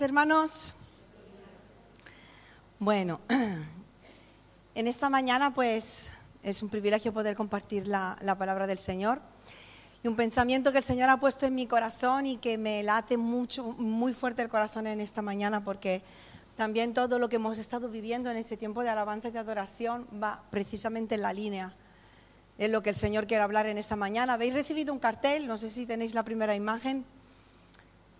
hermanos. Bueno, en esta mañana pues es un privilegio poder compartir la, la, palabra del Señor y un pensamiento que el Señor ha puesto en mi corazón y que me late mucho, muy fuerte el corazón en esta mañana porque también todo lo que hemos estado viviendo en este tiempo de alabanza y de adoración va precisamente en la línea de lo que el Señor quiere hablar en esta mañana. Habéis recibido un cartel, no sé si tenéis la primera imagen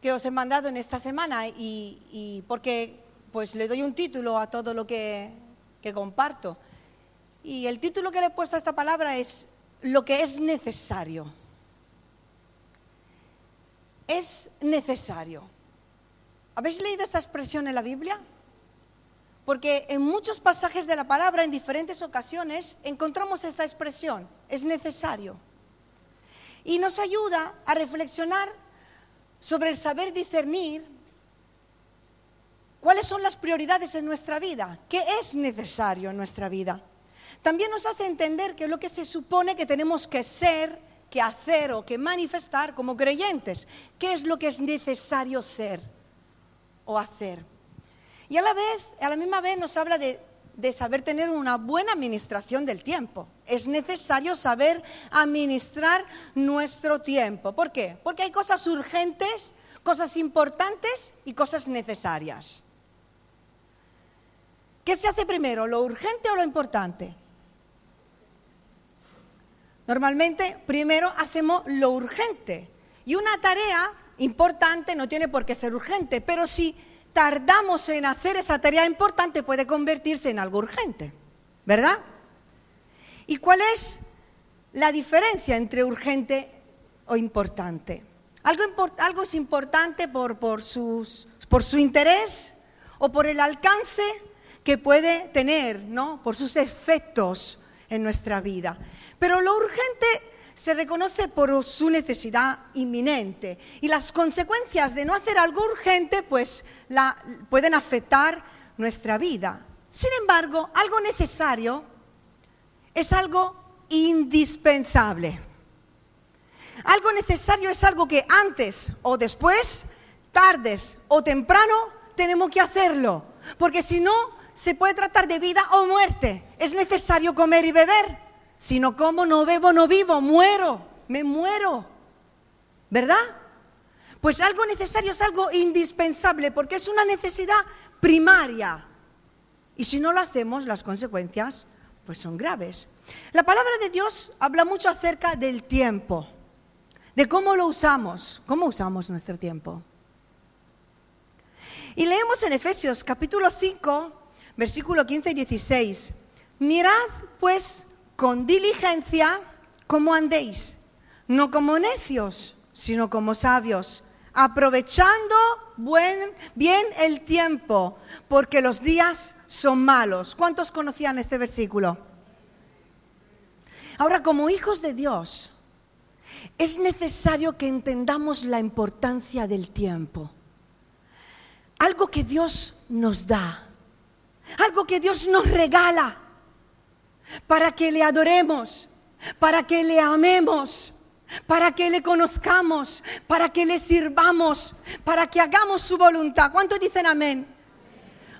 que os he mandado en esta semana y, porque pues le doy un título a todo lo que, que comparto. Y el título que le he puesto a esta palabra es lo que es necesario. Es necesario. ¿Habéis leído esta expresión en la Biblia? Porque en muchos pasajes de la palabra, en diferentes ocasiones, encontramos esta expresión, es necesario. Y nos ayuda a reflexionar sobre el saber discernir cuáles son las prioridades en nuestra vida, qué es necesario en nuestra vida. También nos hace entender que lo que se supone que tenemos que ser, que hacer o que manifestar como creyentes, qué es lo que es necesario ser o hacer. Y a la vez, a la misma vez nos habla de de saber tener una buena administración del tiempo. Es necesario saber administrar nuestro tiempo. ¿Por qué? Porque hay cosas urgentes, cosas importantes y cosas necesarias. ¿Qué se hace primero, lo urgente o lo importante? Normalmente primero hacemos lo urgente y una tarea importante no tiene por qué ser urgente, pero si tardamos en hacer esa tarea importante puede convertirse en algo urgente, ¿verdad? ¿Y cuál es la diferencia entre urgente o importante? Algo, es importante por, por su interés o por el alcance que puede tener, ¿no? Por sus efectos en nuestra vida. Pero lo urgente se reconoce por su necesidad inminente y las consecuencias de no hacer algo urgente pues la, pueden afectar nuestra vida. Sin embargo, algo necesario es algo indispensable. Algo necesario es algo que antes o después, tardes o temprano, tenemos que hacerlo, porque si no, se puede tratar de vida o muerte. Es necesario comer y beber. Si no como, no bebo, no vivo, muero, me muero. ¿Verdad? Pues algo necesario es algo indispensable porque es una necesidad primaria. Y si no lo hacemos, las consecuencias pues son graves. La palabra de Dios habla mucho acerca del tiempo, de cómo lo usamos, cómo usamos nuestro tiempo. Y leemos en Efesios capítulo 5, versículo 15 y 16. Mirad pues con diligencia como andéis, no como necios, sino como sabios, aprovechando bien el tiempo, porque los días son malos. ¿Cuántos conocían este versículo? Ahora, como hijos de Dios, es necesario que entendamos la importancia del tiempo. Algo que Dios nos da, algo que Dios nos regala para que le adoremos, para que le amemos, para que le conozcamos, para que le sirvamos, para que hagamos su voluntad. ¿Cuántos dicen amén?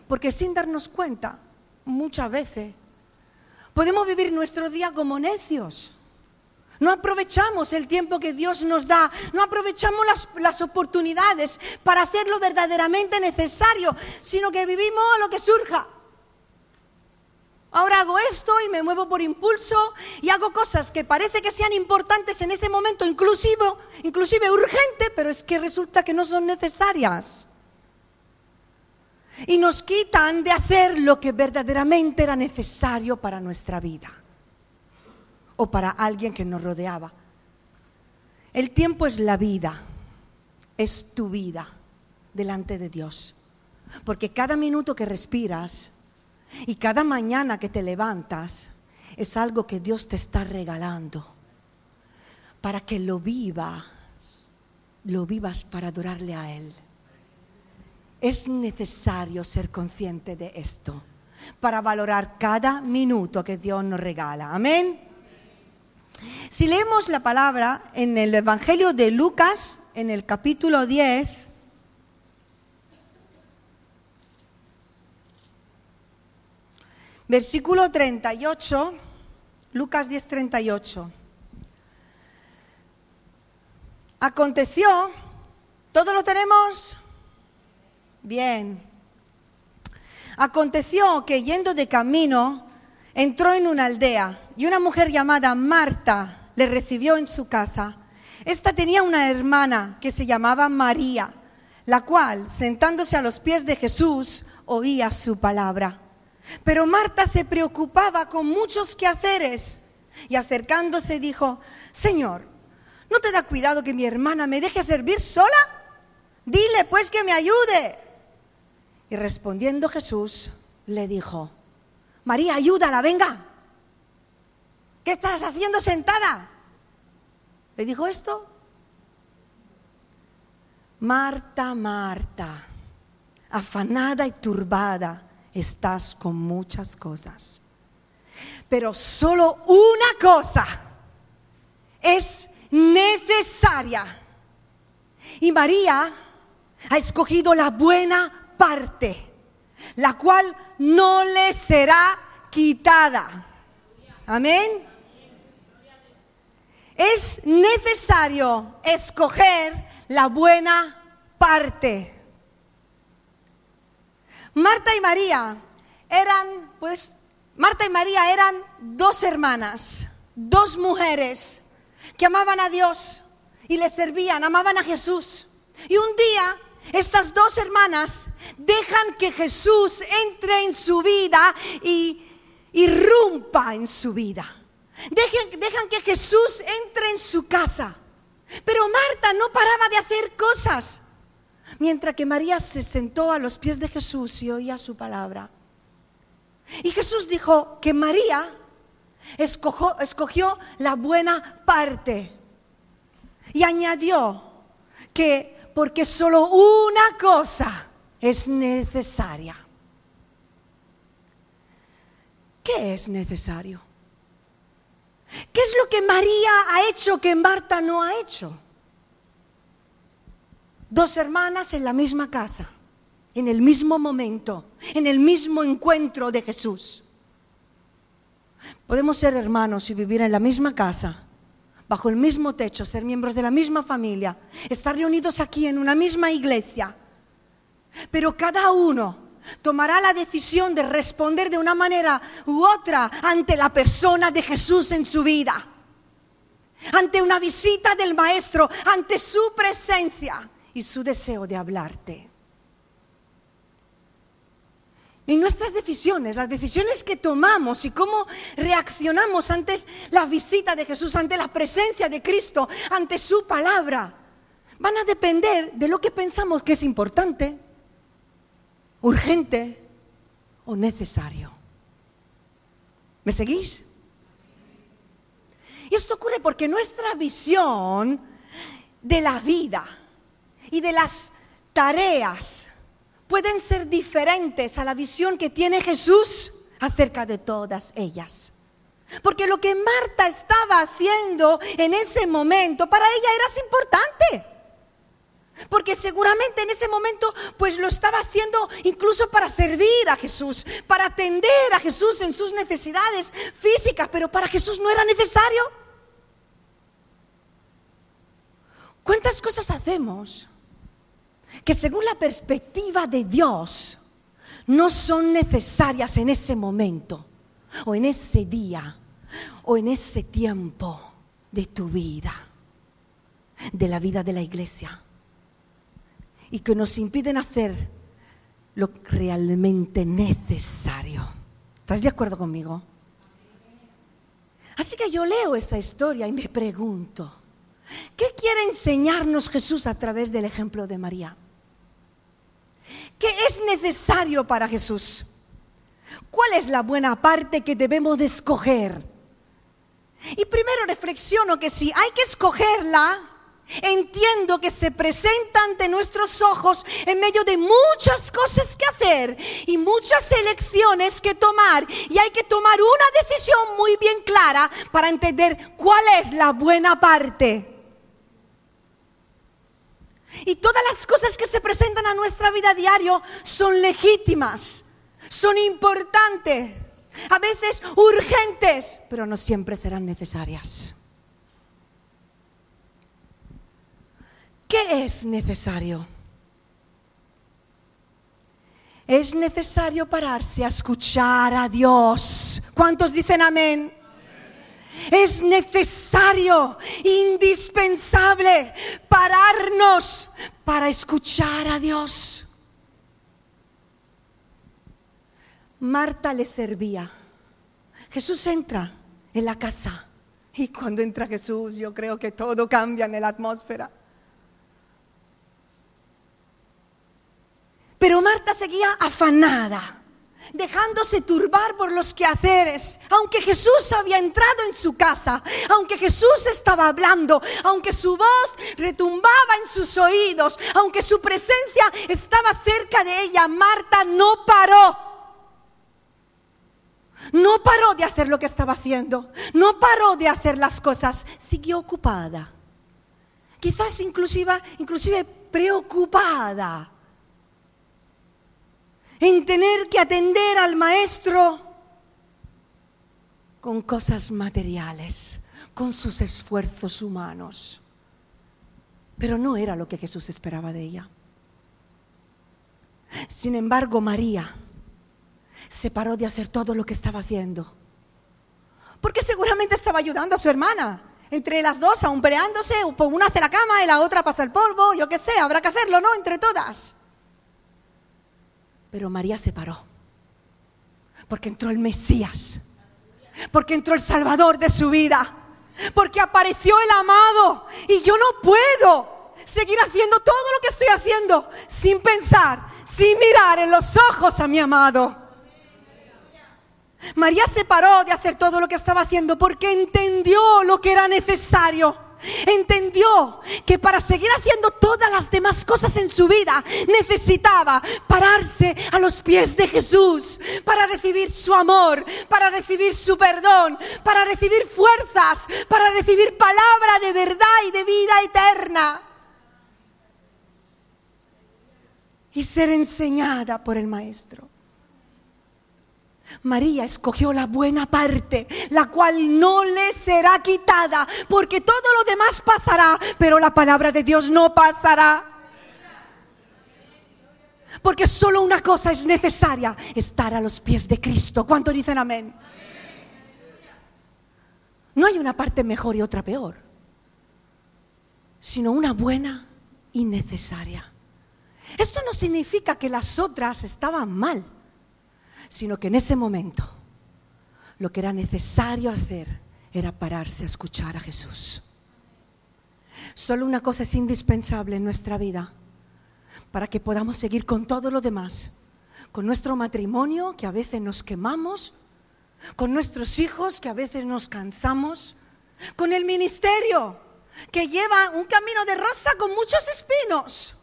Porque sin darnos cuenta, muchas veces, podemos vivir nuestro día como necios. No aprovechamos el tiempo que Dios nos da, no aprovechamos las, las, oportunidades para hacer lo verdaderamente necesario, sino que vivimos lo que surja ahora hago esto y me muevo por impulso y hago cosas que parece que sean importantes en ese momento, inclusive, inclusive urgente, pero es que resulta que no son necesarias. Y nos quitan de hacer lo que verdaderamente era necesario para nuestra vida o para alguien que nos rodeaba. El tiempo es la vida, es tu vida delante de Dios. Porque cada minuto que respiras y cada mañana que te levantas es algo que Dios te está regalando para que lo viva, lo vivas para adorarle a Él. Es necesario ser consciente de esto para valorar cada minuto que Dios nos regala. Amén. Si leemos la palabra en el Evangelio de Lucas, en el capítulo 10, Versículo 38, Lucas 10, 38. Aconteció, ¿todo lo tenemos? Bien. Aconteció que yendo de camino, entró en una aldea y una mujer llamada Marta le recibió en su casa. Esta tenía una hermana que se llamaba María, la cual, sentándose a los pies de Jesús, oía su palabra. Pero Marta se preocupaba con muchos quehaceres y acercándose dijo, Señor, ¿no te da cuidado que mi hermana me deje servir sola? Dile pues que me ayude. Y respondiendo Jesús le dijo, María, ayúdala, venga. ¿Qué estás haciendo sentada? ¿Le dijo esto? Marta, Marta, afanada y turbada, estás con muchas cosas. Pero solo una cosa es necesaria. Y María ha escogido la buena parte, la cual no le será quitada. Amén. Es necesario escoger la buena parte. Marta y María eran, pues, Marta y María eran dos hermanas, dos mujeres que amaban a Dios y le servían, amaban a Jesús. Y un día estas dos hermanas dejan que Jesús entre en su vida y irrumpa en su vida. Dejan, dejan que Jesús entre en su casa. Pero Marta no paraba de hacer cosas. Mientras que María se sentó a los pies de Jesús y oía su palabra. Y Jesús dijo que María escogió, escogió la buena parte. Y añadió que porque solo una cosa es necesaria. ¿Qué es necesario? ¿Qué es lo que María ha hecho que Marta no ha hecho? Dos hermanas en la misma casa, en el mismo momento, en el mismo encuentro de Jesús. Podemos ser hermanos y vivir en la misma casa, bajo el mismo techo, ser miembros de la misma familia, estar reunidos aquí en una misma iglesia, pero cada uno tomará la decisión de responder de una manera u otra ante la persona de Jesús en su vida, ante una visita del Maestro, ante su presencia y su deseo de hablarte. Y nuestras decisiones, las decisiones que tomamos y cómo reaccionamos ante la visita de Jesús, ante la presencia de Cristo, ante su palabra, van a depender de lo que pensamos que es importante urgente o necesario. ¿Me seguís? Y esto ocurre porque nuestra visión de la vida y de las tareas pueden ser diferentes a la visión que tiene Jesús acerca de todas ellas. Porque lo que Marta estaba haciendo en ese momento para ella era importante. Porque seguramente en ese momento pues lo estaba haciendo incluso para servir a Jesús, para atender a Jesús en sus necesidades físicas, pero para Jesús no era necesario. ¿Cuántas cosas hacemos que según la perspectiva de Dios no son necesarias en ese momento o en ese día o en ese tiempo de tu vida, de la vida de la iglesia? y que nos impiden hacer lo realmente necesario. ¿Estás de acuerdo conmigo? Así que yo leo esa historia y me pregunto, ¿qué quiere enseñarnos Jesús a través del ejemplo de María? ¿Qué es necesario para Jesús? ¿Cuál es la buena parte que debemos de escoger? Y primero reflexiono que si hay que escogerla, Entiendo que se presenta ante nuestros ojos en medio de muchas cosas que hacer y muchas elecciones que tomar. Y hay que tomar una decisión muy bien clara para entender cuál es la buena parte. Y todas las cosas que se presentan a nuestra vida diario son legítimas, son importantes, a veces urgentes, pero no siempre serán necesarias. ¿Qué es necesario? Es necesario pararse a escuchar a Dios. ¿Cuántos dicen amén? Es necesario, indispensable, pararnos para escuchar a Dios. Marta le servía. Jesús entra en la casa y cuando entra Jesús yo creo que todo cambia en la atmósfera. Pero Marta seguía afanada, dejándose turbar por los quehaceres. Aunque Jesús había entrado en su casa, aunque Jesús estaba hablando, aunque su voz retumbaba en sus oídos, aunque su presencia estaba cerca de ella, Marta no paró no paró de hacer lo que estaba haciendo, no paró de hacer las cosas, siguió ocupada. Quizás inclusive, inclusive preocupada en tener que atender al maestro con cosas materiales, con sus esfuerzos humanos. Pero no era lo que Jesús esperaba de ella. Sin embargo, María se paró de hacer todo lo que estaba haciendo. Porque seguramente estaba ayudando a su hermana. Entre las dos, aún peleándose, pues una hace la cama y la otra pasa el polvo, yo qué sé, habrá que hacerlo, ¿no? Entre todas. Pero María se paró. Porque entró el Mesías. Porque entró el Salvador de su vida. Porque apareció el amado. Y yo no puedo seguir haciendo todo lo que estoy haciendo sin pensar, sin mirar en los ojos a mi amado. María se paró de hacer todo lo que estaba haciendo porque entendió lo que era necesario. Entendió que para seguir haciendo todas las demás cosas en su vida necesitaba pararse a los pies de Jesús para recibir su amor, para recibir su perdón, para recibir fuerzas, para recibir palabra de verdad y de vida eterna. Y ser enseñada por el Maestro. María escogió la buena parte, la cual no le será quitada, porque todo lo demás pasará, pero la palabra de Dios no pasará. Porque solo una cosa es necesaria, estar a los pies de Cristo. ¿Cuánto dicen amén? No hay una parte mejor y otra peor, sino una buena y necesaria. Esto no significa que las otras estaban mal sino que en ese momento lo que era necesario hacer era pararse a escuchar a Jesús. Solo una cosa es indispensable en nuestra vida para que podamos seguir con todo lo demás, con nuestro matrimonio que a veces nos quemamos, con nuestros hijos que a veces nos cansamos, con el ministerio que lleva un camino de rosa con muchos espinos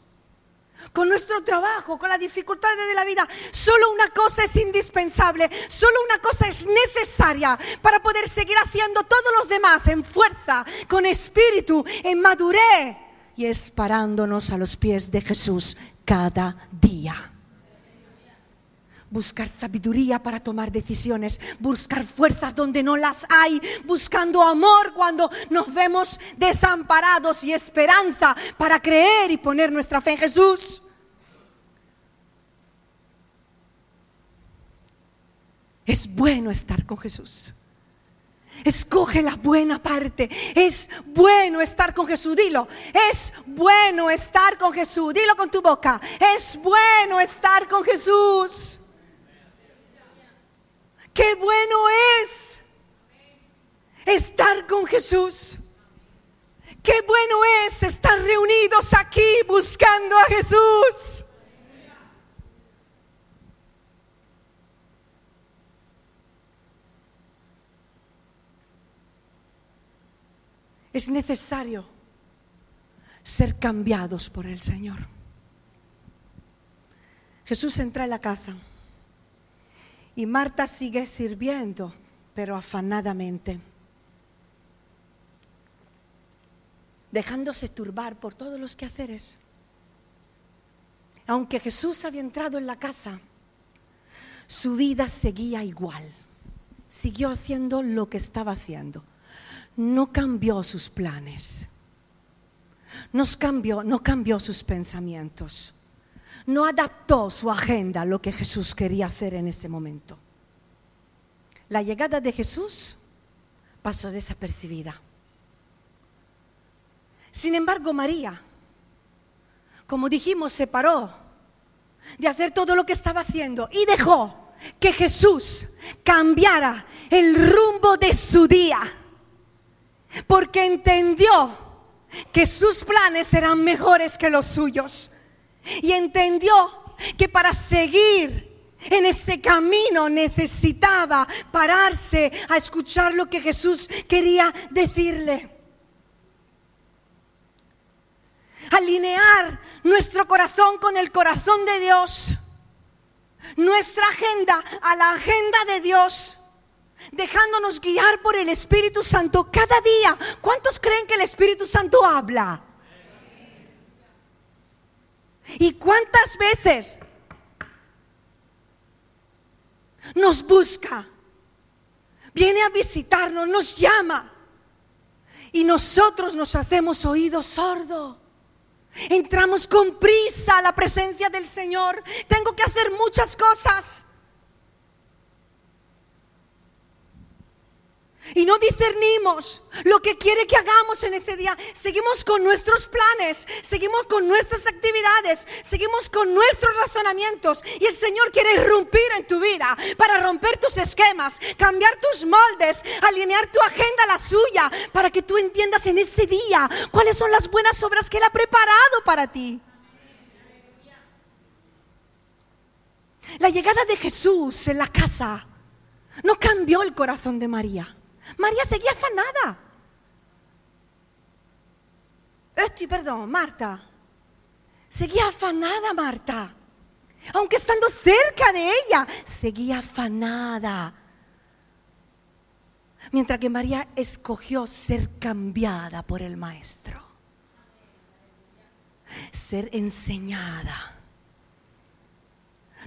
con nuestro trabajo, con las dificultades de la vida. Solo una cosa es indispensable, solo una cosa es necesaria para poder seguir haciendo todos los demás en fuerza, con espíritu, en madurez y es parándonos a los pies de Jesús cada día buscar sabiduría para tomar decisiones, buscar fuerzas donde no las hay, buscando amor cuando nos vemos desamparados y esperanza para creer y poner nuestra fe en Jesús. Es bueno estar con Jesús. Escoge la buena parte. Es bueno estar con Jesús. Dilo. Es bueno estar con Jesús. Dilo con tu boca. Es bueno estar con Jesús. Qué bueno es estar con Jesús. Qué bueno es estar reunidos aquí buscando a Jesús. Es necesario ser cambiados por el Señor. Jesús entra en la casa. Y Marta sigue sirviendo, pero afanadamente, dejándose turbar por todos los quehaceres. Aunque Jesús había entrado en la casa, su vida seguía igual. siguió haciendo lo que estaba haciendo. No cambió sus planes. Cambió, no cambió sus pensamientos. No adaptó su agenda a lo que Jesús quería hacer en ese momento. La llegada de Jesús pasó desapercibida. Sin embargo, María, como dijimos, se paró de hacer todo lo que estaba haciendo y dejó que Jesús cambiara el rumbo de su día, porque entendió que sus planes eran mejores que los suyos y entendió que para seguir en ese camino necesitaba pararse a escuchar lo que Jesús quería decirle. Alinear nuestro corazón con el corazón de Dios nuestra agenda a la agenda de Dios, dejándonos guiar por el Espíritu Santo cada día. ¿Cuántos creen que el Espíritu Santo habla? ¿Y cuántas veces nos busca? Viene a visitarnos, nos llama. Y nosotros nos hacemos oídos sordos. Entramos con prisa a la presencia del Señor. Tengo que hacer muchas cosas. Y no discernimos lo que quiere que hagamos en ese día. Seguimos con nuestros planes, seguimos con nuestras actividades, seguimos con nuestros razonamientos y el Señor quiere irrumpir en tu vida para romper tus esquemas, cambiar tus moldes, alinear tu agenda a la suya, para que tú entiendas en ese día cuáles son las buenas obras que Él ha preparado para ti. La llegada de Jesús en la casa no cambió el corazón de María. María seguía afanada. Estoy, perdón, Marta. Seguía afanada Marta. Aunque estando cerca de ella, seguía afanada. Mientras que María escogió ser cambiada por el Maestro. Ser enseñada.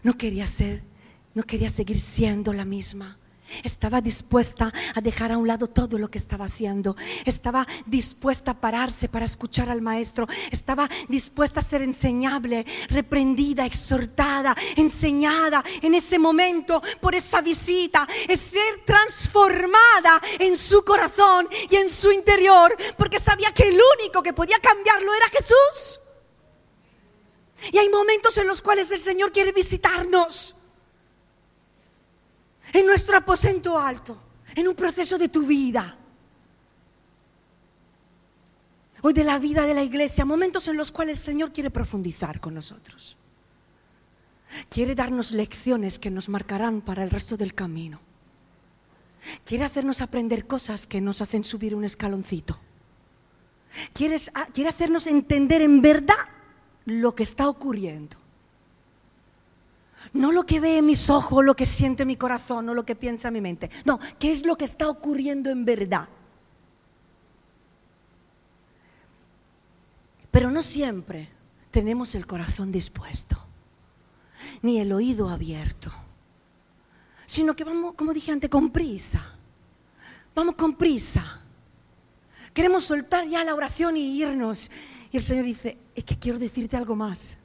No quería ser, no quería seguir siendo la misma. Estaba dispuesta a dejar a un lado todo lo que estaba haciendo. Estaba dispuesta a pararse para escuchar al maestro. Estaba dispuesta a ser enseñable, reprendida, exhortada, enseñada en ese momento por esa visita. Es ser transformada en su corazón y en su interior. Porque sabía que el único que podía cambiarlo era Jesús. Y hay momentos en los cuales el Señor quiere visitarnos en nuestro aposento alto, en un proceso de tu vida. Hoy de la vida de la iglesia, momentos en los cuales el Señor quiere profundizar con nosotros. Quiere darnos lecciones que nos marcarán para el resto del camino. Quiere hacernos aprender cosas que nos hacen subir un escaloncito. Quiere, quiere hacernos entender en verdad lo que está ocurriendo. No lo que ve mis ojos, lo que siente mi corazón, no lo que piensa mi mente. No, ¿qué es lo que está ocurriendo en verdad? Pero no siempre tenemos el corazón dispuesto, ni el oído abierto, sino que vamos, como dije antes, con prisa. Vamos con prisa. Queremos soltar ya la oración y irnos. Y el Señor dice, es que quiero decirte algo más.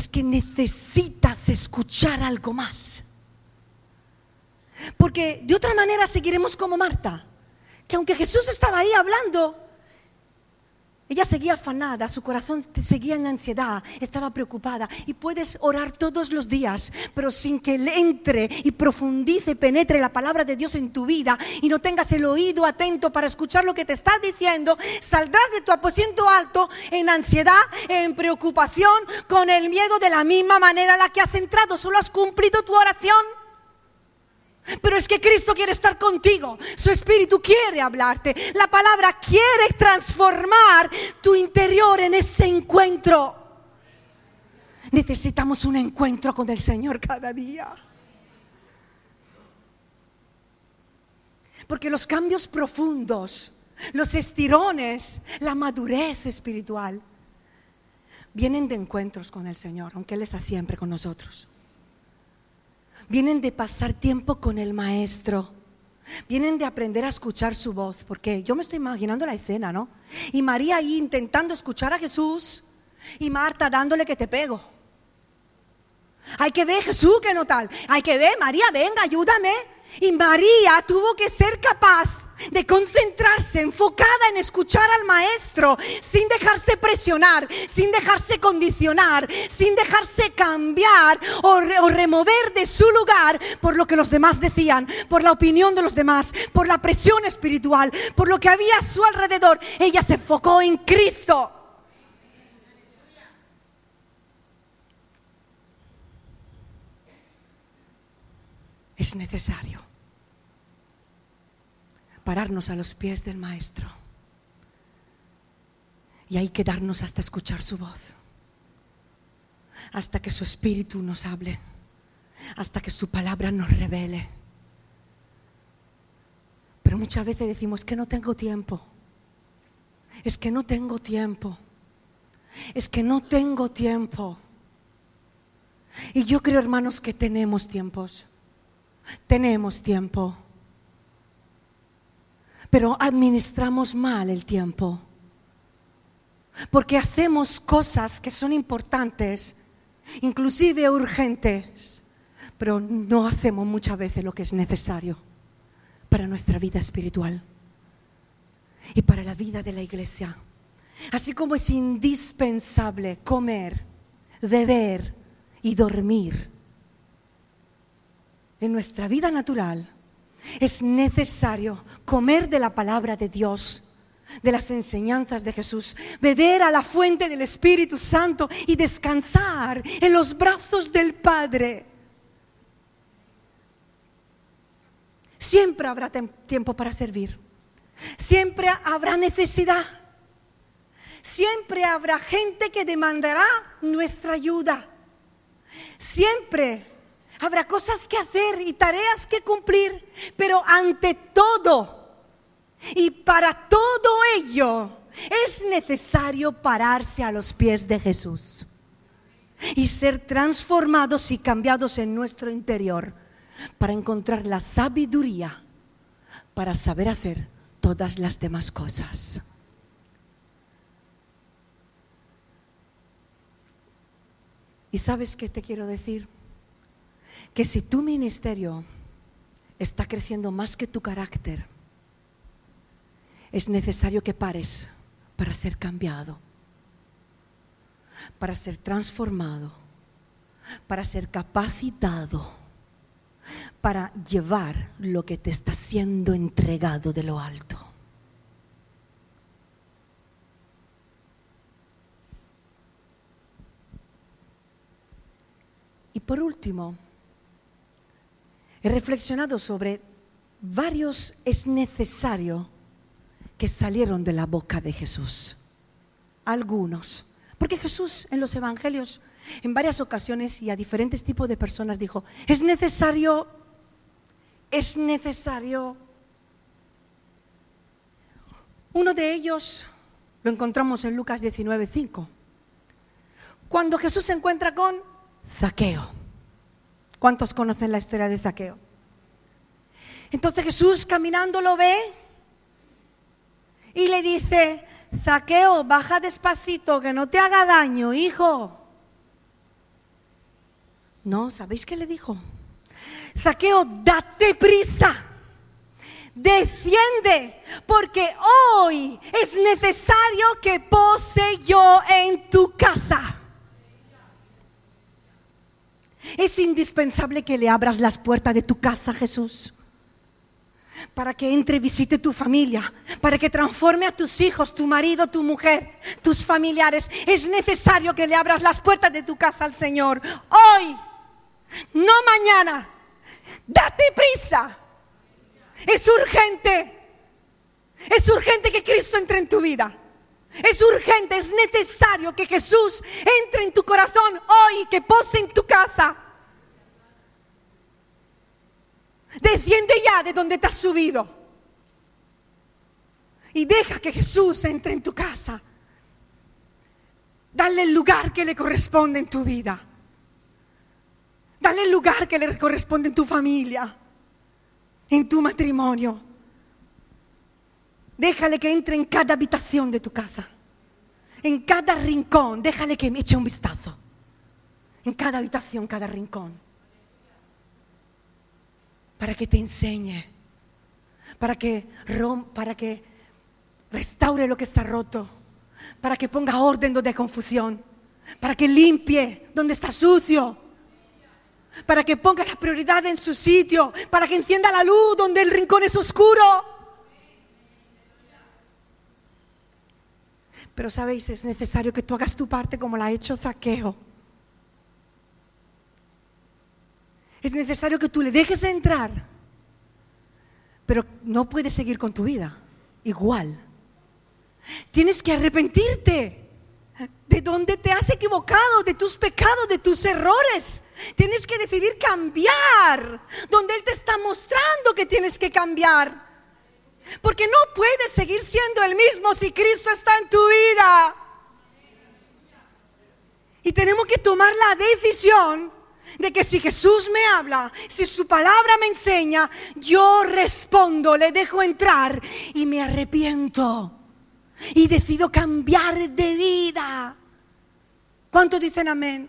Es que necesitas escuchar algo más. Porque de otra manera seguiremos como Marta, que aunque Jesús estaba ahí hablando, ella seguía afanada, su corazón seguía en ansiedad, estaba preocupada. Y puedes orar todos los días, pero sin que le entre y profundice, penetre la palabra de Dios en tu vida y no tengas el oído atento para escuchar lo que te está diciendo, saldrás de tu aposento alto en ansiedad, en preocupación, con el miedo de la misma manera a la que has entrado. Solo has cumplido tu oración. Pero es que Cristo quiere estar contigo. Su espíritu quiere hablarte. La palabra quiere transformar tu interior en ese encuentro. Necesitamos un encuentro con el Señor cada día. Porque los cambios profundos, los estirones, la madurez espiritual, vienen de encuentros con el Señor, aunque Él está siempre con nosotros. Vienen de pasar tiempo con el maestro. Vienen de aprender a escuchar su voz, porque yo me estoy imaginando la escena, ¿no? Y María ahí intentando escuchar a Jesús y Marta dándole que te pego. Hay que ver Jesús que no tal. Hay que ver, María, venga, ayúdame. Y María tuvo que ser capaz de concentrarse, enfocada en escuchar al maestro, sin dejarse presionar, sin dejarse condicionar, sin dejarse cambiar o, remover de su lugar por lo que los demás decían, por la opinión de los demás, por la presión espiritual, por lo que había a su alrededor. Ella se enfocó en Cristo. Es necesario pararnos a los pies del Maestro. Y hay quedarnos hasta escuchar su voz, hasta que su espíritu nos hable, hasta que su palabra nos revele. Pero muchas veces decimos que no tengo tiempo, es que no tengo tiempo, es que no tengo tiempo. Y yo creo, hermanos, que tenemos tiempos, tenemos tiempo pero administramos mal el tiempo. Porque hacemos cosas que son importantes, inclusive urgentes, pero no hacemos muchas veces lo que es necesario para nuestra vida espiritual y para la vida de la iglesia. Así como es indispensable comer, beber y dormir en nuestra vida natural, es necesario comer de la palabra de Dios, de las enseñanzas de Jesús, beber a la fuente del Espíritu Santo y descansar en los brazos del Padre. Siempre habrá tiempo para servir. Siempre habrá necesidad. Siempre habrá gente que demandará nuestra ayuda. Siempre habrá cosas que hacer y tareas que cumplir, pero ante todo y para todo ello es necesario pararse a los pies de Jesús y ser transformados y cambiados en nuestro interior para encontrar la sabiduría para saber hacer todas las demás cosas. ¿Y sabes qué te quiero decir? Que si tu ministerio está creciendo más que tu carácter, es necesario que pares para ser cambiado, para ser transformado, para ser capacitado, para llevar lo que te está siendo entregado de lo alto. Y por último, he reflexionado sobre varios es necesario que salieron de la boca de Jesús. Algunos. Porque Jesús en los evangelios en varias ocasiones y a diferentes tipos de personas dijo, es necesario, es necesario. Uno de ellos lo encontramos en Lucas 19:5. Cuando Jesús se encuentra con Zaqueo. ¿Cuántos conocen la historia de Zaqueo? Entonces Jesús caminando lo ve y le dice, Zaqueo, baja despacito, que no te haga daño, hijo. No, ¿sabéis qué le dijo? Zaqueo, date prisa, desciende, porque hoy es necesario que pose yo en tu casa. Es indispensable que le abras las puertas de tu casa, Jesús, para que entre y visite tu familia, para que transforme a tus hijos, tu marido, tu mujer, tus familiares. Es necesario que le abras las puertas de tu casa al Señor. Hoy, no mañana. Date prisa. Es urgente. Es urgente que Cristo entre en tu vida. Es urgente, es necesario que Jesús entre en tu corazón hoy, que pose en tu casa. Desciende ya de donde te has subido. Y deja que Jesús entre en tu casa. Dale el lugar que le corresponde en tu vida. Dale el lugar que le corresponde en tu familia, en tu matrimonio. Déjale que entre en cada habitación de tu casa, en cada rincón. Déjale que me eche un vistazo. En cada habitación, cada rincón. Para que te enseñe. Para que, para que restaure lo que está roto. Para que ponga orden donde hay confusión. Para que limpie donde está sucio para que ponga la prioridad en su sitio, para que encienda la luz donde el rincón es oscuro. Pero sabéis, es necesario que tú hagas tu parte como la ha hecho Zaqueo. Es necesario que tú le dejes entrar, pero no puedes seguir con tu vida igual. Tienes que arrepentirte de dónde te has equivocado, de tus pecados, de tus errores. Tienes que decidir cambiar, donde Él te está mostrando que tienes que cambiar. Porque no puedes seguir siendo el mismo si Cristo está en tu vida. Y tenemos que tomar la decisión de que si Jesús me habla, si su palabra me enseña, yo respondo, le dejo entrar y me arrepiento y decido cambiar de vida. ¿Cuántos dicen amén?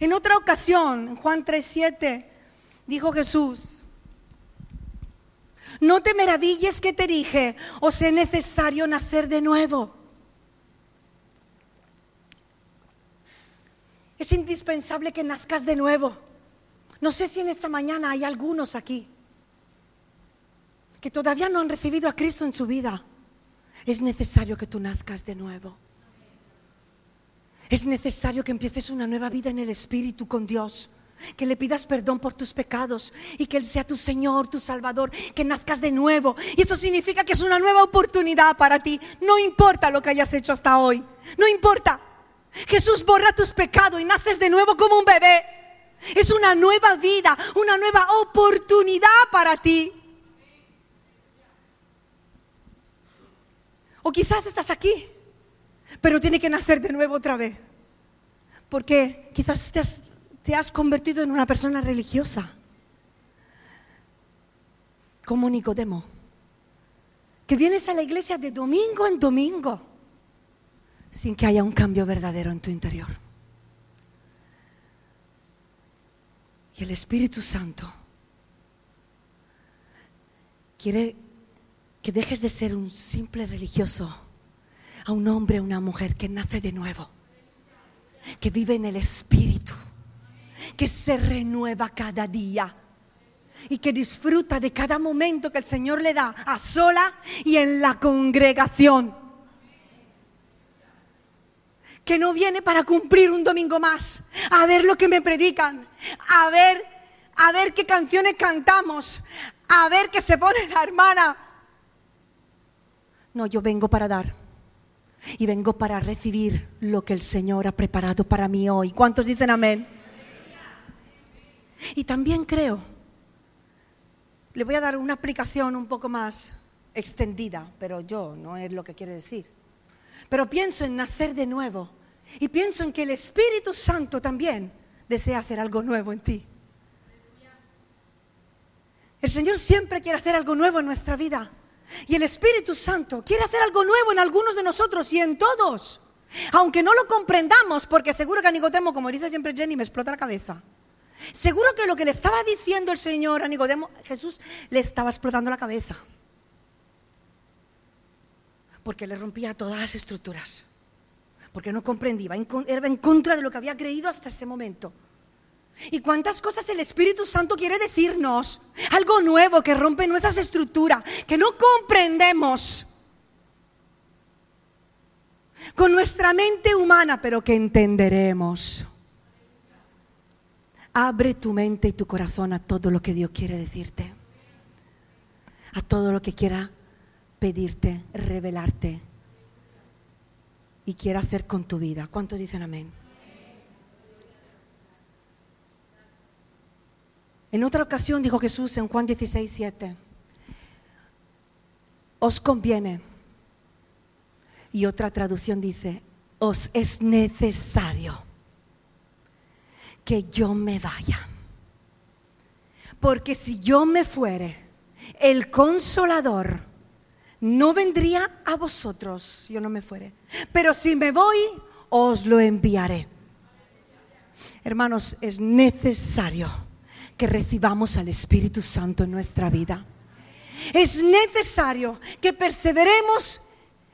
En otra ocasión, Juan 3:7, dijo Jesús, no te maravilles que te dije, os es necesario nacer de nuevo. Es indispensable que nazcas de nuevo. No sé si en esta mañana hay algunos aquí que todavía no han recibido a Cristo en su vida. Es necesario que tú nazcas de nuevo. Es necesario que empieces una nueva vida en el Espíritu con Dios. Que le pidas perdón por tus pecados y que Él sea tu Señor, tu Salvador, que nazcas de nuevo. Y eso significa que es una nueva oportunidad para ti. No importa lo que hayas hecho hasta hoy. No importa. Jesús borra tus pecados y naces de nuevo como un bebé. Es una nueva vida, una nueva oportunidad para ti. O quizás estás aquí, pero tiene que nacer de nuevo otra vez. Porque quizás te has, convertido en una persona religiosa, como Nicodemo, que vienes a la iglesia de domingo en domingo sin que haya un cambio verdadero en tu interior. Y el Espíritu Santo quiere que dejes de ser un simple religioso a un hombre, a una mujer que nace de nuevo, que vive en el Espíritu, que se renueva cada día y que disfruta de cada momento que el Señor le da a sola y en la congregación. Que no viene para cumplir un domingo más, a ver lo que me predican, a ver, a ver qué canciones cantamos, a ver qué se pone la hermana, no, yo vengo para dar. Y vengo para recibir lo que el Señor ha preparado para mí hoy. ¿Cuántos dicen amén? Y también creo, le voy a dar una aplicación un poco más extendida, pero yo no es lo que quiere decir. Pero pienso en nacer de nuevo y pienso en que el Espíritu Santo también desea hacer algo nuevo en ti. El Señor siempre quiere hacer algo nuevo en nuestra vida. Y el Espíritu Santo quiere hacer algo nuevo en algunos de nosotros y en todos. Aunque no lo comprendamos, porque seguro que a Nicodemo, como dice siempre Jenny, me explota la cabeza. Seguro que lo que le estaba diciendo el Señor a Nicodemo, Jesús le estaba explotando la cabeza. Porque le rompía todas las estructuras. Porque no comprendía, era en contra de lo que había creído hasta ese momento. ¿Y cuántas cosas el Espíritu Santo quiere decirnos? Algo nuevo que rompe nuestras estructuras, que no comprendemos con nuestra mente humana, pero que entenderemos. Abre tu mente y tu corazón a todo lo que Dios quiere decirte, a todo lo que quiera pedirte, revelarte y quiera hacer con tu vida. ¿Cuántos dicen amén? En otra ocasión dijo Jesús en Juan 16, 7, os conviene. Y otra traducción dice, os es necesario que yo me vaya. Porque si yo me fuere, el consolador no vendría a vosotros, yo no me fuere. Pero si me voy, os lo enviaré. Hermanos, es necesario que recibamos al Espíritu Santo en nuestra vida. Es necesario que perseveremos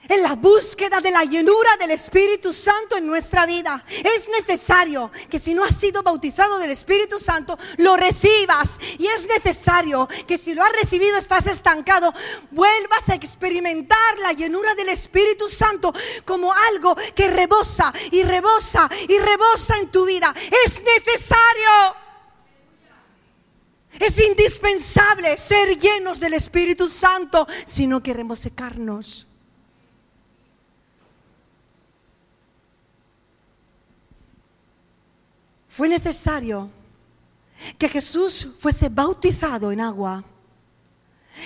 en la búsqueda de la llenura del Espíritu Santo en nuestra vida. Es necesario que si no has sido bautizado del Espíritu Santo, lo recibas. Y es necesario que si lo has recibido, estás estancado, vuelvas a experimentar la llenura del Espíritu Santo como algo que rebosa y rebosa y rebosa en tu vida. Es necesario. Es indispensable ser llenos del Espíritu Santo si no queremos secarnos. Fue necesario que Jesús fuese bautizado en agua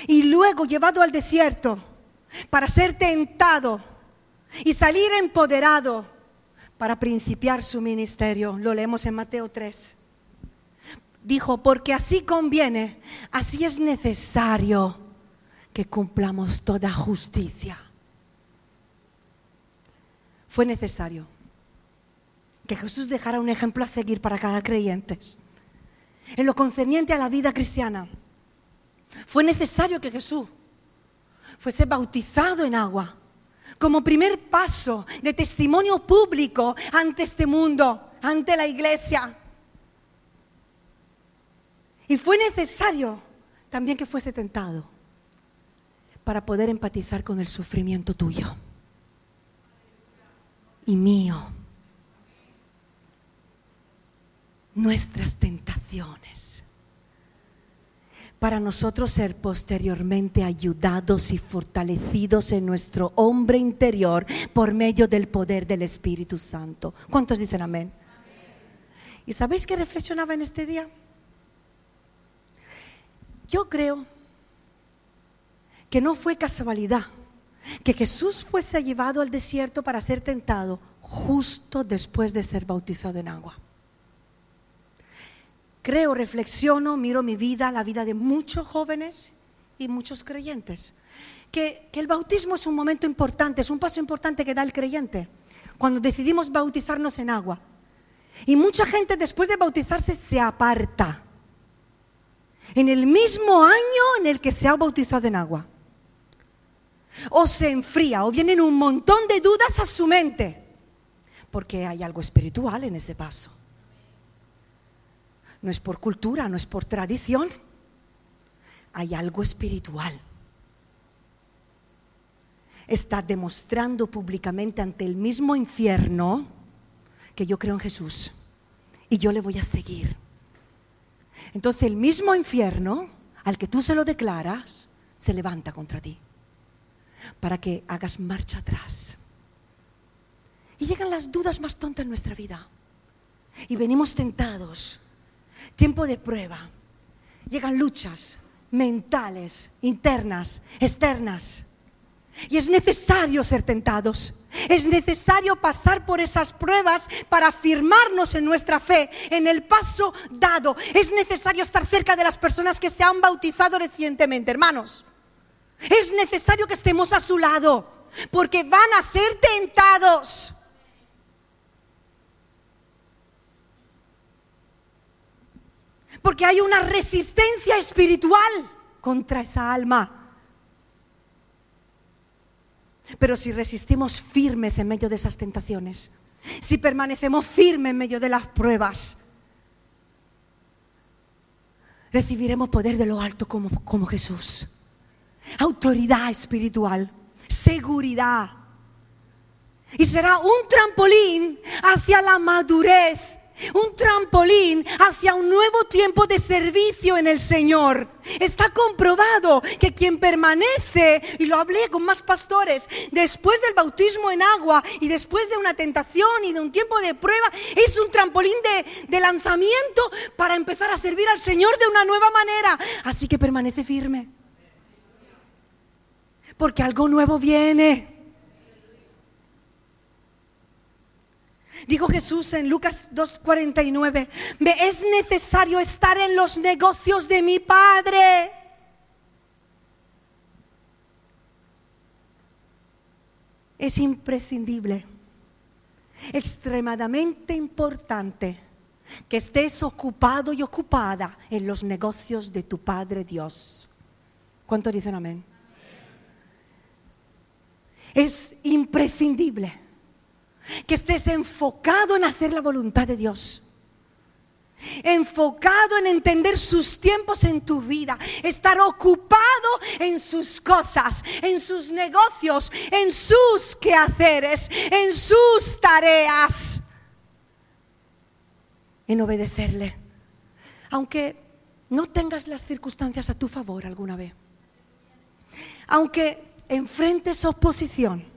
y luego llevado al desierto para ser tentado y salir empoderado para principiar su ministerio. Lo leemos en Mateo 3. Dijo, porque así conviene, así es necesario que cumplamos toda justicia. Fue necesario que Jesús dejara un ejemplo a seguir para cada creyente. En lo concerniente a la vida cristiana, fue necesario que Jesús fuese bautizado en agua como primer paso de testimonio público ante este mundo, ante la iglesia. Y fue necesario también que fuese tentado para poder empatizar con el sufrimiento tuyo y mío. Nuestras tentaciones para nosotros ser posteriormente ayudados y fortalecidos en nuestro hombre interior por medio del poder del Espíritu Santo. ¿Cuántos dicen amén? ¿Y sabéis qué reflexionaba en este día? Yo creo que no fue casualidad que Jesús fuese llevado al desierto para ser tentado justo después de ser bautizado en agua creo, reflexiono, miro mi vida, la vida de muchos jóvenes y muchos creyentes. Que, el bautismo es un momento importante, es un paso importante que da el creyente, cuando decidimos bautizarnos en agua. Y mucha gente después de bautizarse se aparta. En el mismo año en el que se ha bautizado en agua. O se enfría, o vienen un montón de dudas a su mente. Porque hay algo espiritual en ese paso no es por cultura, no es por tradición. Hay algo espiritual. Está demostrando públicamente ante el mismo infierno que yo creo en Jesús y yo le voy a seguir. Entonces el mismo infierno al que tú se lo declaras se levanta contra ti para que hagas marcha atrás. Y llegan las dudas más tontas en nuestra vida. Y venimos tentados tiempo de prueba. Llegan luchas mentales, internas, externas. Y es necesario ser tentados. Es necesario pasar por esas pruebas para afirmarnos en nuestra fe, en el paso dado. Es necesario estar cerca de las personas que se han bautizado recientemente, hermanos. Es necesario que estemos a su lado, porque van a ser tentados. Porque hay una resistencia espiritual contra esa alma. Pero si resistimos firmes en medio de esas tentaciones, si permanecemos firmes en medio de las pruebas, recibiremos poder de lo alto como, como Jesús. Autoridad espiritual, seguridad. Y será un trampolín hacia la madurez un trampolín hacia un nuevo tiempo de servicio en el Señor. Está comprobado que quien permanece, y lo hablé con más pastores, después del bautismo en agua y después de una tentación y de un tiempo de prueba, es un trampolín de, de lanzamiento para empezar a servir al Señor de una nueva manera. Así que permanece firme. Porque algo nuevo viene. Dijo Jesús en Lucas 2:49, me es necesario estar en los negocios de mi Padre. Es imprescindible, extremadamente importante que estés ocupado y ocupada en los negocios de tu Padre Dios. ¿Cuánto dicen amén? Es imprescindible que estés enfocado en hacer la voluntad de Dios. Enfocado en entender sus tiempos en tu vida, estar ocupado en sus cosas, en sus negocios, en sus quehaceres, en sus tareas, en obedecerle. Aunque no tengas las circunstancias a tu favor alguna vez, aunque enfrentes oposición,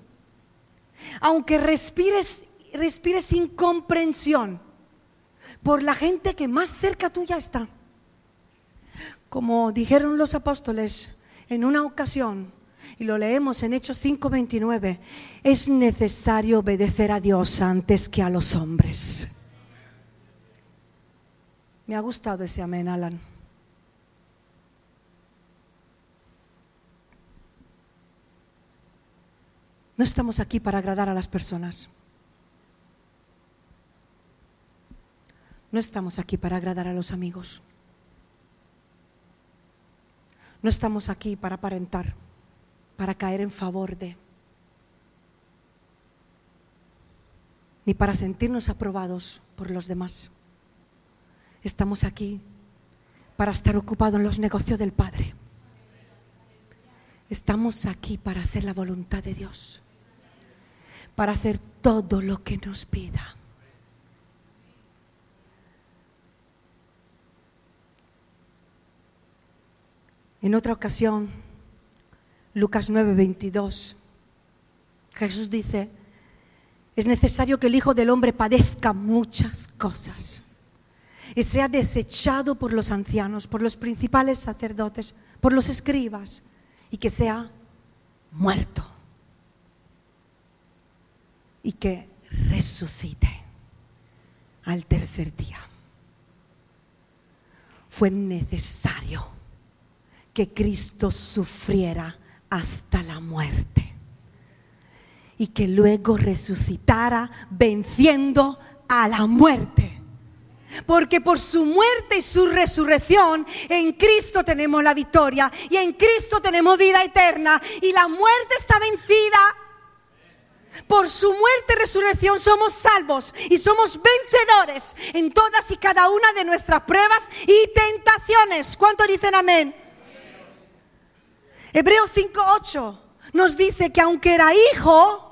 aunque respires, respires incomprensión por la gente que más cerca tuya está. Como dijeron los apóstoles en una ocasión, y lo leemos en Hechos 5:29, es necesario obedecer a Dios antes que a los hombres. Me ha gustado ese amén, Alan. No estamos aquí para agradar a las personas. No estamos aquí para agradar a los amigos. No estamos aquí para aparentar, para caer en favor de, ni para sentirnos aprobados por los demás. Estamos aquí para estar ocupados en los negocios del Padre. Estamos aquí para hacer la voluntad de Dios para hacer todo lo que nos pida. En otra ocasión, Lucas 9, 22, Jesús dice, es necesario que el Hijo del Hombre padezca muchas cosas y sea desechado por los ancianos, por los principales sacerdotes, por los escribas, y que sea muerto y que resucite al tercer día. Fue necesario que Cristo sufriera hasta la muerte y que luego resucitara venciendo a la muerte. Porque por su muerte y su resurrección en Cristo tenemos la victoria y en Cristo tenemos vida eterna y la muerte está vencida por su muerte y resurrección somos salvos y somos vencedores en todas y cada una de nuestras pruebas y tentaciones. ¿Cuánto dicen amén? Hebreos 5:8 nos dice que aunque era hijo,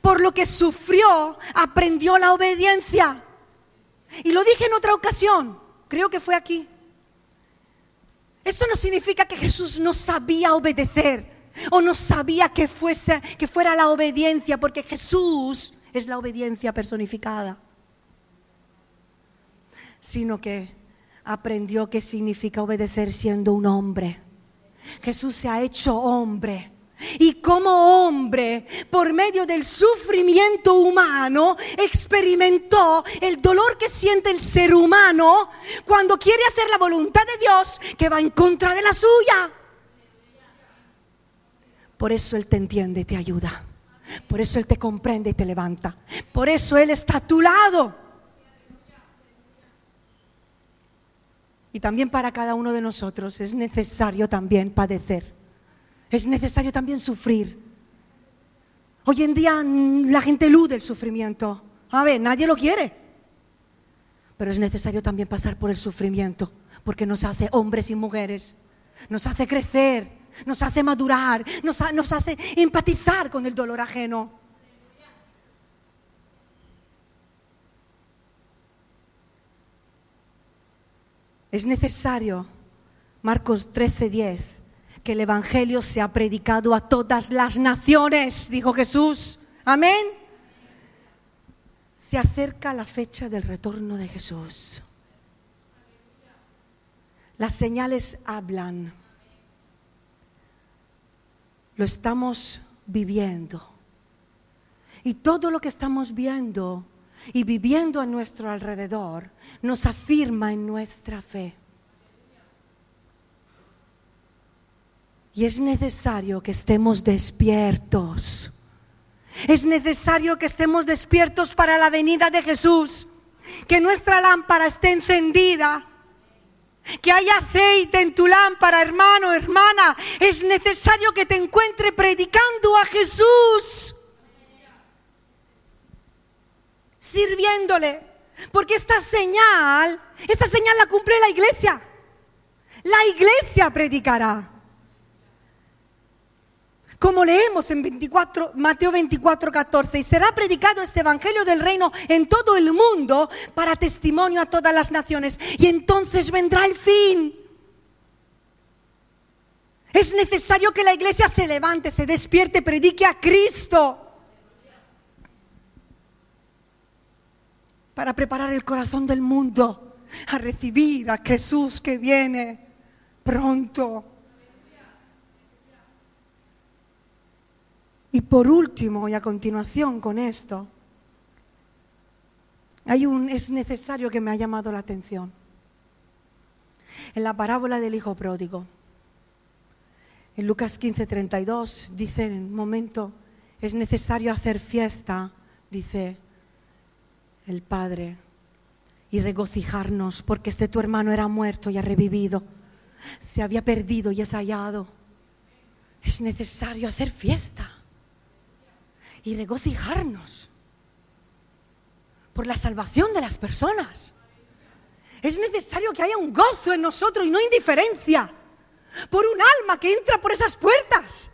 por lo que sufrió, aprendió la obediencia. Y lo dije en otra ocasión, creo que fue aquí. Eso no significa que Jesús no sabía obedecer o no sabía que, fuese, que fuera la obediencia, porque Jesús es la obediencia personificada, sino que aprendió qué significa obedecer siendo un hombre. Jesús se ha hecho hombre. Y como hombre, por medio del sufrimiento humano, experimentó el dolor que siente el ser humano cuando quiere hacer la voluntad de Dios que va en contra de la suya. Por eso Él te entiende y te ayuda. Por eso Él te comprende y te levanta. Por eso Él está a tu lado. Y también para cada uno de nosotros es necesario también padecer. Es necesario también sufrir. Hoy en día la gente elude el sufrimiento. A ver, nadie lo quiere. Pero es necesario también pasar por el sufrimiento, porque nos hace hombres y mujeres, nos hace crecer, nos hace madurar, nos, hace empatizar con el dolor ajeno. Es necesario, Marcos 13:10, que el Evangelio sea predicado a todas las naciones, dijo Jesús. Amén. Se acerca la fecha del retorno de Jesús. Las señales hablan lo estamos viviendo. Y todo lo que estamos viendo y viviendo a nuestro alrededor nos afirma en nuestra fe. Y es necesario que estemos despiertos. Es necesario que estemos despiertos para la venida de Jesús. Que nuestra lámpara esté encendida. Que haya aceite en tu lámpara, hermano, hermana. Es necesario que te encuentre predicando a Jesús. Sirviéndole. Porque esta señal, esa señal la cumple la iglesia. La iglesia predicará. Como leemos en 24, Mateo 24, 14, y será predicado este Evangelio del Reino en todo el mundo para testimonio a todas las naciones. Y entonces vendrá el fin. Es necesario que la iglesia se levante, se despierte, predique a Cristo. Para preparar el corazón del mundo a recibir a Jesús que viene pronto. Y por último, y a continuación con esto, hay un, es necesario que me ha llamado la atención. En la parábola del hijo pródigo, en Lucas 15, 32, dice en un momento, es necesario hacer fiesta, dice el Padre, y regocijarnos, porque este tu hermano era muerto y ha revivido, se había perdido y es hallado. Es necesario hacer fiesta y regocijarnos por la salvación de las personas. Es necesario que haya un gozo en nosotros y no indiferencia por un alma que entra por esas puertas.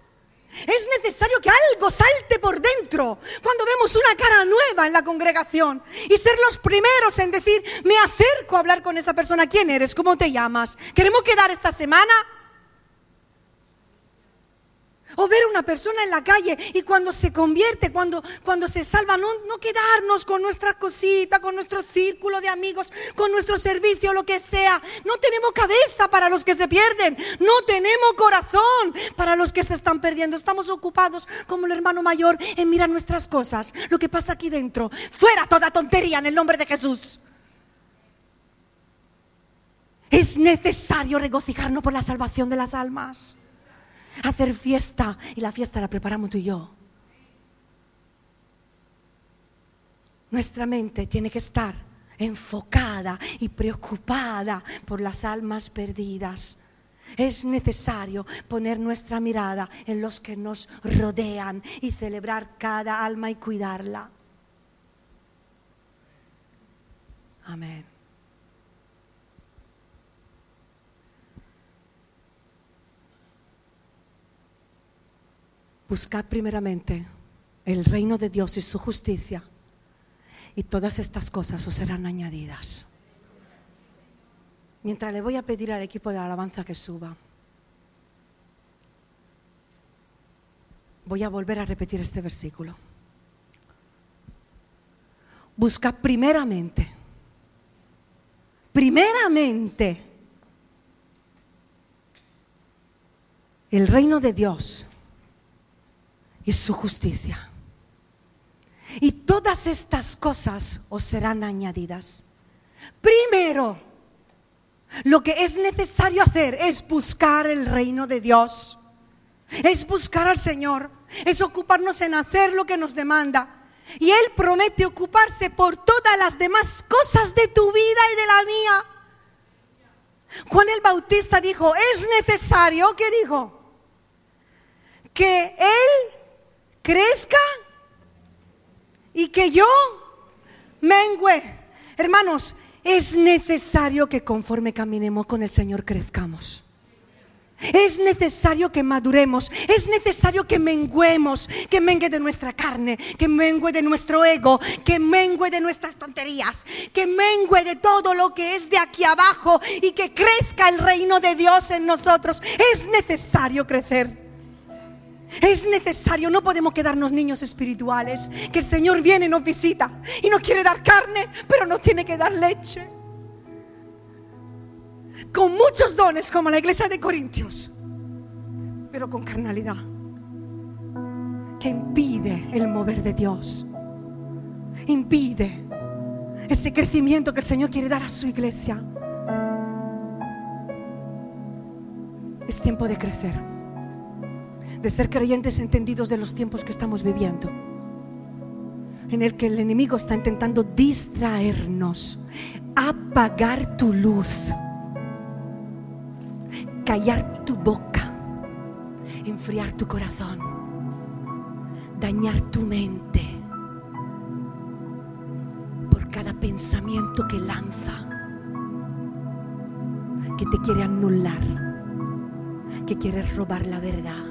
Es necesario que algo salte por dentro cuando vemos una cara nueva en la congregación y ser los primeros en decir, me acerco a hablar con esa persona. ¿Quién eres? ¿Cómo te llamas? ¿Queremos quedar esta semana? O ver a una persona en la calle y cuando se convierte, cuando, cuando se salva, no, no quedarnos con nuestra cosita, con nuestro círculo de amigos, con nuestro servicio, lo que sea. No tenemos cabeza para los que se pierden. No tenemos corazón para los que se están perdiendo. Estamos ocupados como el hermano mayor en mirar nuestras cosas, lo que pasa aquí dentro. Fuera toda tontería en el nombre de Jesús. Es necesario regocijarnos por la salvación de las almas hacer fiesta y la fiesta la preparamos tú y yo. Nuestra mente tiene que estar enfocada y preocupada por las almas perdidas. Es necesario poner nuestra mirada en los que nos rodean y celebrar cada alma y cuidarla. Amén. Buscad primeramente el reino de Dios y su justicia, y todas estas cosas os serán añadidas. Mientras le voy a pedir al equipo de alabanza que suba, voy a volver a repetir este versículo. Buscad primeramente, primeramente, el reino de Dios y su justicia. Y todas estas cosas os serán añadidas. Primero, lo que es necesario hacer es buscar el reino de Dios. Es buscar al Señor. Es ocuparnos en hacer lo que nos demanda. Y Él promete ocuparse por todas las demás cosas de tu vida y de la mía. Juan el Bautista dijo, es necesario, ¿qué dijo? Que Él crezca y que yo mengüe. Hermanos, es necesario que conforme caminemos con el Señor crezcamos. Es necesario que maduremos, es necesario que menguemos, que mengue de nuestra carne, que mengue de nuestro ego, que mengue de nuestras tonterías, que mengue de todo lo que es de aquí abajo y que crezca el reino de Dios en nosotros. Es necesario crecer. Es necesario, no podemos quedarnos niños espirituales, que el Señor viene y nos visita y nos quiere dar carne, pero nos tiene que dar leche. Con muchos dones como la iglesia de Corintios, pero con carnalidad, que impide el mover de Dios, impide ese crecimiento que el Señor quiere dar a su iglesia. Es tiempo de crecer, de ser creyentes entendidos de los tiempos que estamos viviendo, en el que el enemigo está intentando distraernos, apagar tu luz, callar tu boca, enfriar tu corazón, dañar tu mente por cada pensamiento que lanza, que te quiere anular que quiere robar la verdad,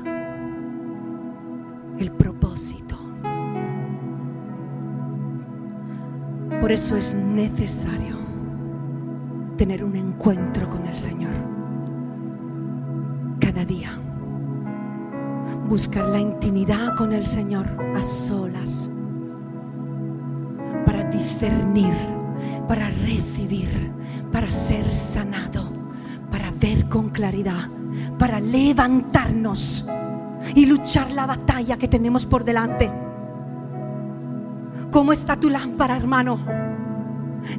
el propósito. Por eso es necesario tener un encuentro con el Señor cada día. Buscar la intimidad con el Señor a solas para discernir, para recibir, para ser sanado, para ver con claridad para levantarnos y luchar la batalla que tenemos por delante. ¿Cómo está tu lámpara, hermano?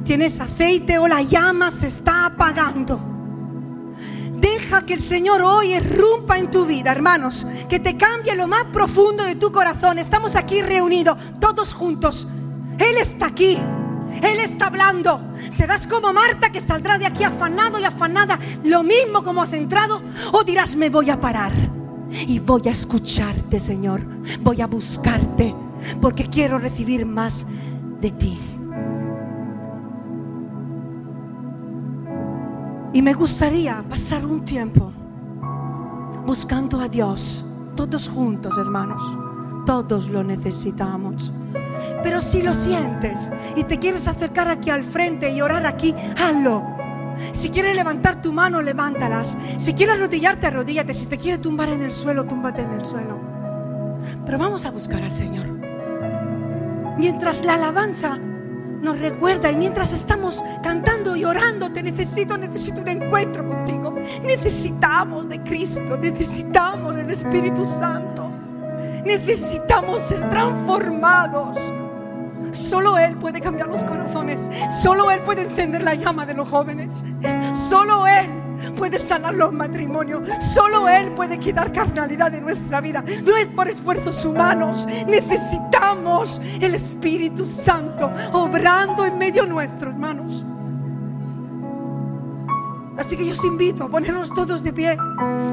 ¿Tienes aceite o la llama se está apagando? Deja que el Señor hoy irrumpa en tu vida, hermanos, que te cambie lo más profundo de tu corazón. Estamos aquí reunidos, todos juntos. Él está aquí. Él está hablando. Serás como Marta que saldrá de aquí afanado y afanada, lo mismo como has entrado, o dirás, me voy a parar y voy a escucharte, Señor. Voy a buscarte porque quiero recibir más de ti. Y me gustaría pasar un tiempo buscando a Dios, todos juntos, hermanos. Todos lo necesitamos. Pero si lo sientes y te quieres acercar aquí al frente y orar aquí, hazlo. Si quieres levantar tu mano, levántalas. Si quieres arrodillarte, arrodíllate. Si te quieres tumbar en el suelo, túmbate en el suelo. Pero vamos a buscar al Señor. Mientras la alabanza nos recuerda y mientras estamos cantando y orando, te necesito, necesito un encuentro contigo. Necesitamos de Cristo, necesitamos del Espíritu Santo. Necesitamos ser transformados. Solo Él puede cambiar los corazones. Solo Él puede encender la llama de los jóvenes. Solo Él puede sanar los matrimonios. Solo Él puede quitar carnalidad de nuestra vida. No es por esfuerzos humanos. Necesitamos el Espíritu Santo obrando en medio nuestro, hermanos. Así que yo os invito a ponernos todos de pie,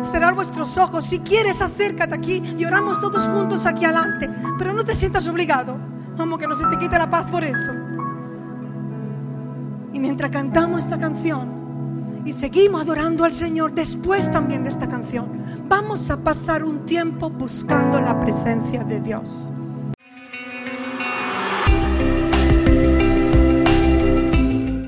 cerrar vuestros ojos. Si quieres, acércate aquí y oramos todos juntos aquí adelante. Pero no te sientas obligado. Vamos, que no se te quite la paz por eso. Y mientras cantamos esta canción y seguimos adorando al Señor después también de esta canción, vamos a pasar un tiempo buscando la presencia de Dios.